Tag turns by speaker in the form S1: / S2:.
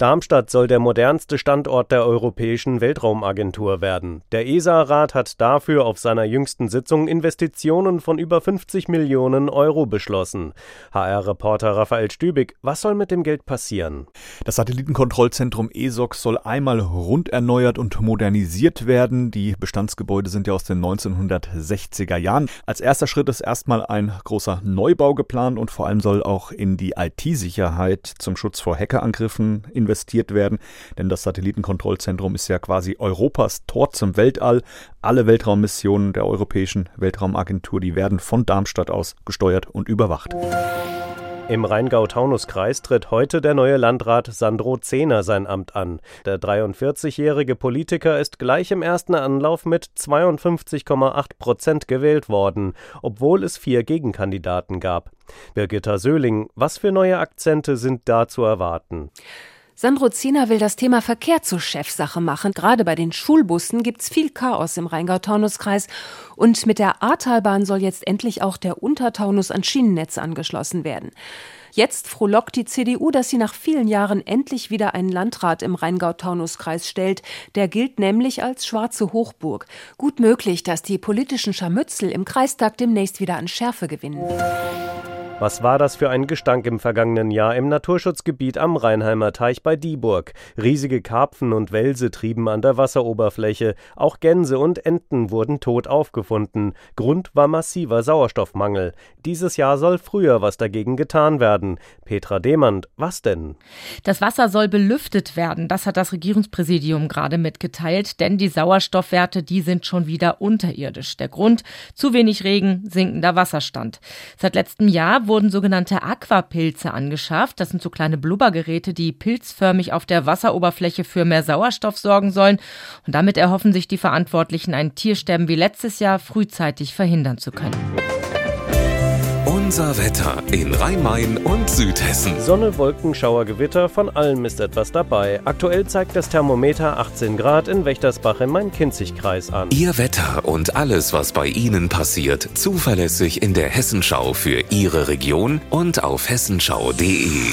S1: Darmstadt soll der modernste Standort der Europäischen Weltraumagentur werden. Der ESA-Rat hat dafür auf seiner jüngsten Sitzung Investitionen von über 50 Millionen Euro beschlossen. HR-Reporter Raphael Stübig, was soll mit dem Geld passieren?
S2: Das Satellitenkontrollzentrum ESOC soll einmal rund erneuert und modernisiert werden. Die Bestandsgebäude sind ja aus den 1960er Jahren. Als erster Schritt ist erstmal ein großer Neubau geplant und vor allem soll auch in die IT-Sicherheit zum Schutz vor Hackerangriffen investiert investiert werden, denn das Satellitenkontrollzentrum ist ja quasi Europas Tor zum Weltall. Alle Weltraummissionen der Europäischen Weltraumagentur, die werden von Darmstadt aus gesteuert und überwacht.
S1: Im Rheingau-Taunus-Kreis tritt heute der neue Landrat Sandro Zehner sein Amt an. Der 43-jährige Politiker ist gleich im ersten Anlauf mit 52,8 Prozent gewählt worden, obwohl es vier Gegenkandidaten gab. Birgitta Söhling, was für neue Akzente sind da zu erwarten?
S3: Sandro Ziener will das Thema Verkehr zur Chefsache machen. Gerade bei den Schulbussen gibt's viel Chaos im Rheingau-Taunus-Kreis. Und mit der Ahrtalbahn soll jetzt endlich auch der Untertaunus an Schienennetz angeschlossen werden. Jetzt frohlockt die CDU, dass sie nach vielen Jahren endlich wieder einen Landrat im Rheingau-Taunus-Kreis stellt. Der gilt nämlich als schwarze Hochburg. Gut möglich, dass die politischen Scharmützel im Kreistag demnächst wieder an Schärfe gewinnen.
S1: Was war das für ein Gestank im vergangenen Jahr im Naturschutzgebiet am Rheinheimer Teich bei Dieburg? Riesige Karpfen und Welse trieben an der Wasseroberfläche, auch Gänse und Enten wurden tot aufgefunden. Grund war massiver Sauerstoffmangel. Dieses Jahr soll früher was dagegen getan werden. Petra Demand, was denn?
S4: Das Wasser soll belüftet werden, das hat das Regierungspräsidium gerade mitgeteilt, denn die Sauerstoffwerte, die sind schon wieder unterirdisch. Der Grund, zu wenig Regen, sinkender Wasserstand. Seit letztem Jahr wurden sogenannte Aquapilze angeschafft. Das sind so kleine Blubbergeräte, die pilzförmig auf der Wasseroberfläche für mehr Sauerstoff sorgen sollen. Und damit erhoffen sich die Verantwortlichen, ein Tiersterben wie letztes Jahr frühzeitig verhindern zu können.
S5: Unser Wetter in Rhein-Main und Südhessen.
S1: Sonne, Wolken, Schauer, Gewitter, von allem ist etwas dabei. Aktuell zeigt das Thermometer 18 Grad in Wächtersbach im Main-Kinzig-Kreis an.
S5: Ihr Wetter und alles, was bei Ihnen passiert, zuverlässig in der Hessenschau für Ihre Region und auf hessenschau.de.